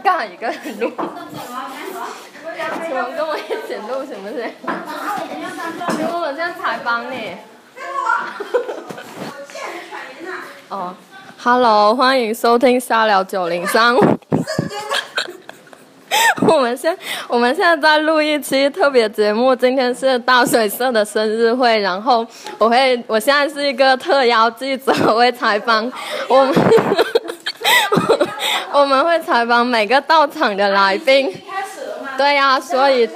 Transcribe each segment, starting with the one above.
尴尬一个人录。请问跟我一起录行不行？我们现在采访你。哦，Hello，欢迎收听沙聊九零三。我们现我们现在在录一期特别节目，今天是大水社的生日会，然后我会我现在是一个特邀记者，我会采访我们 我们会采访每个到场的来宾。对呀、所以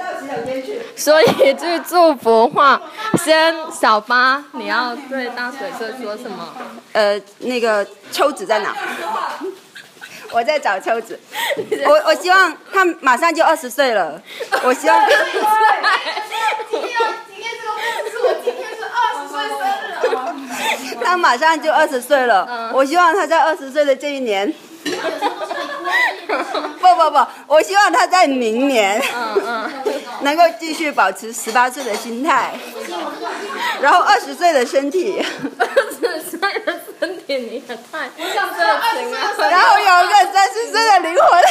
所以一句祝福话，先小八，你要对大水社说什么？呃，那个抽纸在哪？我在找抽子。我我希望他马上就二十岁了，我希望。今天今天这个故事是我今天是二十岁生日。他马上就二十岁了，我希望他在二十岁的这一年。不不不，我希望他在明年嗯嗯，能够继续保持十八岁的心态，然后二十岁的身体，二十岁的身体你也太热。然后有一个三十岁的灵魂。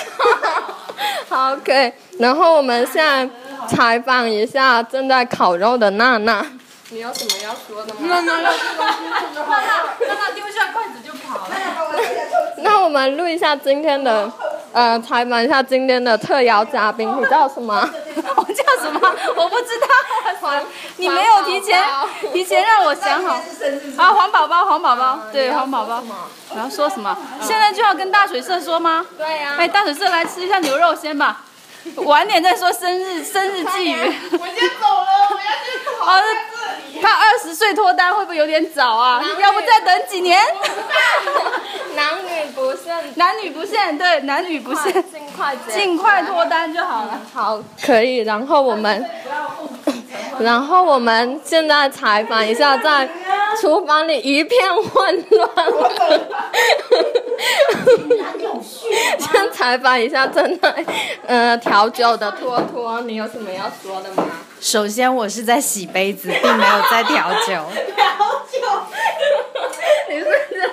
好可以。然后我们现在采访一下正在烤肉的娜娜，你有什么要说的吗？娜娜，娜娜 丢下筷子就跑了。那我们录一下今天的，呃，采访一下今天的特邀嘉宾，你叫什么？我叫什么？我不知道。你没有提前 提前让我想好。啊，黄宝宝，黄宝宝，对，黄宝宝。我要说什么？现在就要跟大水社说吗？对呀、哎，大水社来吃一下牛肉先吧，晚点再说生日生日寄语。我先走了，我要去烤哦。他二十岁脱单会不会有点早啊？要不再等几年？男女不限，男女不限，对，男女不限，尽快结尽快脱单就好了。好，可以。然后我们，然后我们现在采访一下，在厨房里一片混乱。先采访一下正在呃调酒的托托，你有什么要说的吗？首先，我是在洗杯子，并没有在调酒。调酒 你是不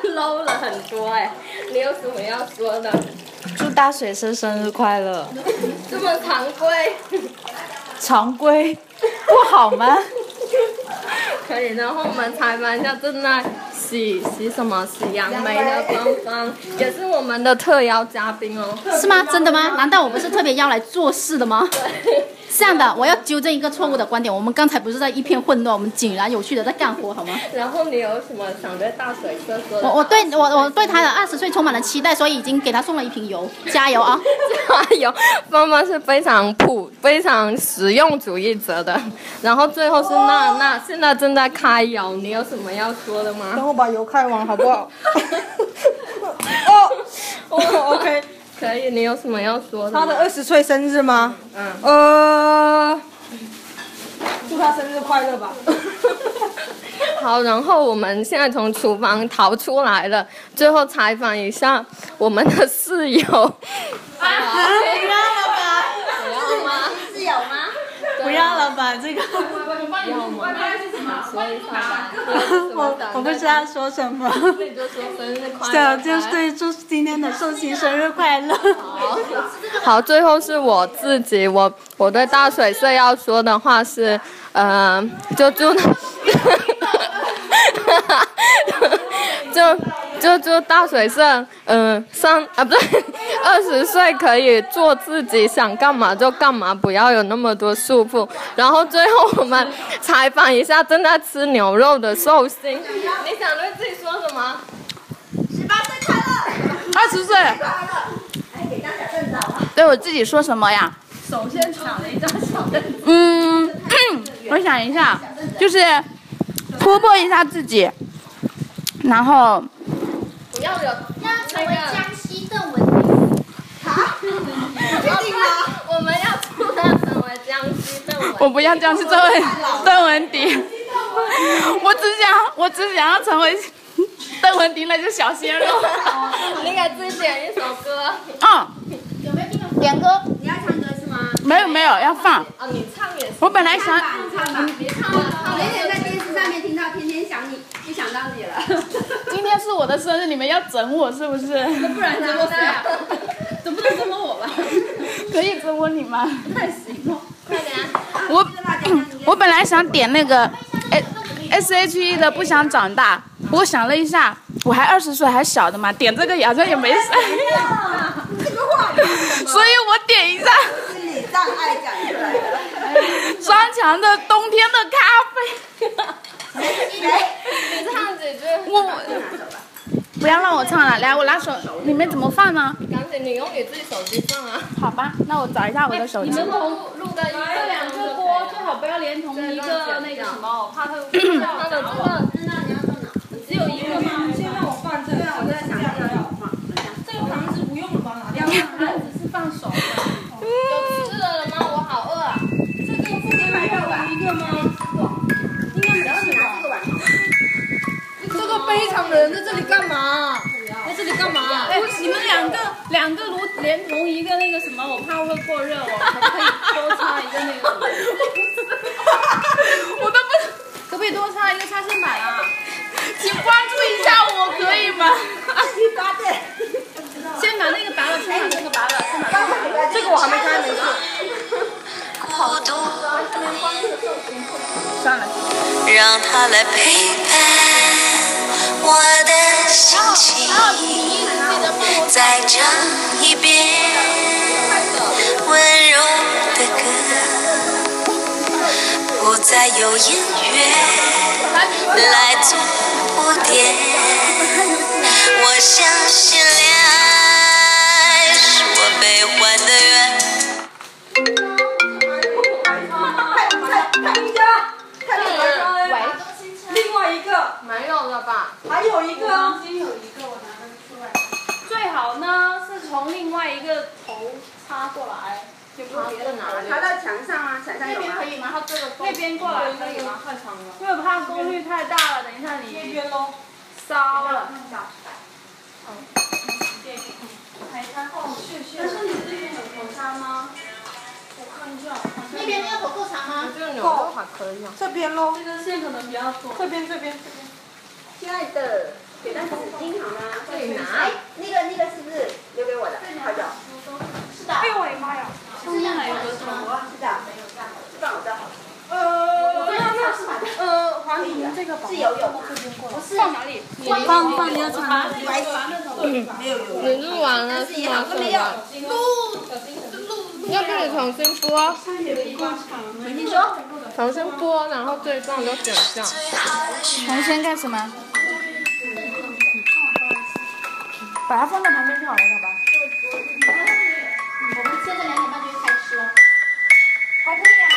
是 low 了很多哎、你有什么要说的？祝大水生生日快乐！这么常规。常规不好吗？可以，然后我们采访一下正在洗洗什么洗杨梅的芳芳，也是我们的特邀嘉宾哦。是吗？真的吗？难道我们是特别要来做事的吗？是这样的，我要纠正一个错误的观点。我们刚才不是在一片混乱，我们井然有序的在干活，好吗？然后你有什么想对大水哥说的？我我对我我对他的二十岁充满了期待，所以已经给他送了一瓶油，加油啊！加油！芳芳是非常普、非常实用主义者的。然后最后是娜娜，现在正在开油，你有什么要说的吗？等我把油开完好不好？哦哦，OK。可以，你有什么要说的？他的二十岁生日吗？嗯。呃，祝他生日快乐吧。好，然后我们现在从厨房逃出来了，最后采访一下我们的室友。不要了吧！不要吗？室友吗？不要了吧！这个？说一下吧。我我不知道说什么。那你就说生日快乐。对，就是对，祝今天的寿星生日快乐。好，最后是我自己，我我对大水社要说的话是，呃，就祝就就祝大水社，嗯、上啊不对，二十岁可以做自己想干嘛就干嘛，不要有那么多束缚。然后最后我们采访一下正在吃牛肉的寿星，你想对自己说什么？十八岁快乐二十岁。对我自己说什么呀？首先抢了一张小凳子。嗯，我想一下，就是突破一下自己，然后不要有要成为江西邓文迪好。我们要祝他成为江西邓文。我不要这样去邓文邓文迪，我只想我只想要成为邓文迪那只小鲜肉。你给自己点一首歌。嗯，有没有点歌，你要唱歌是吗？没有没有要放，哦，你唱也是。我本来想唱吧。你唱吧，唱有点在电视上面听到天天想你，就想到你了。今天是我的生日，你们要整我是不是？不然怎么谁啊？总不能整我吧？可以折吻你吗？快点啊！我我本来想点那个 S S H E 的不想长大，不过想了一下，我还二十岁还小的嘛，点这个好像也没啥，所以我点一下心理障碍讲出来的。张强的冬天的咖啡。你唱几句？我不要让我唱了，来我拿手，里面怎么放呢？赶紧，你用你自己手机放啊！好吧，那我找一下我的手机。你们同录的一个两个锅最好不要连同一个那个什么，我怕它会 它那个什么，我怕会过热我，可不可以多插一个那个？我都不，可不可以多插一个插线板啊？请关注一下我，可以吗？第八遍。先把那个拔了，先把这个拔了，先把这个。这个我还没开，没事。好多，算了。让他来陪伴我的心情。再唱一遍温柔的歌，不再有音乐来做铺垫。我相信恋爱是我悲欢的缘。没有了吧？还有一个。中间有一个，我拿得出来最好呢是从另外一个头插过来，有没有别的拿插到墙上啊，墙上有吗？以吗？它这个那边过来可以吗？太长了。因为怕功率太大了，等一下你这边喽烧了。但是你这边有头插吗？我看一下，那边要头够长吗？这个牛肉还可以啊。这边喽。这根线可能比较多。这边这边这边。亲爱的，给他纸巾好吗？可以拿。哎，那个那个是不是留给我的？好久。是的。哎呦我的妈呀！上面还有个什么？是的，放我这好。呃，不要那是吧？呃，黄婷这个是游泳吗？放哪里？放放你的。床。没有游泳。你录完了是吗？是吧？要不你重新播？你说。重新播，然后这一段就剪掉。重新干什么？把它放在旁边就好了，好吧？我们现在两点半就开吃了。还可以啊，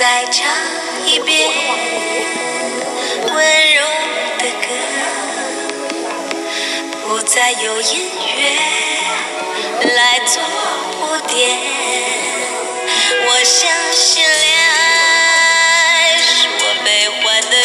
再唱一遍温柔的歌，不再有音乐来做铺垫。我相信恋爱是我悲欢的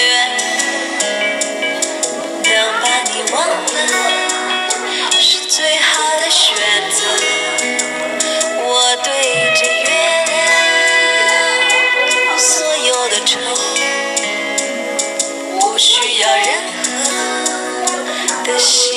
wish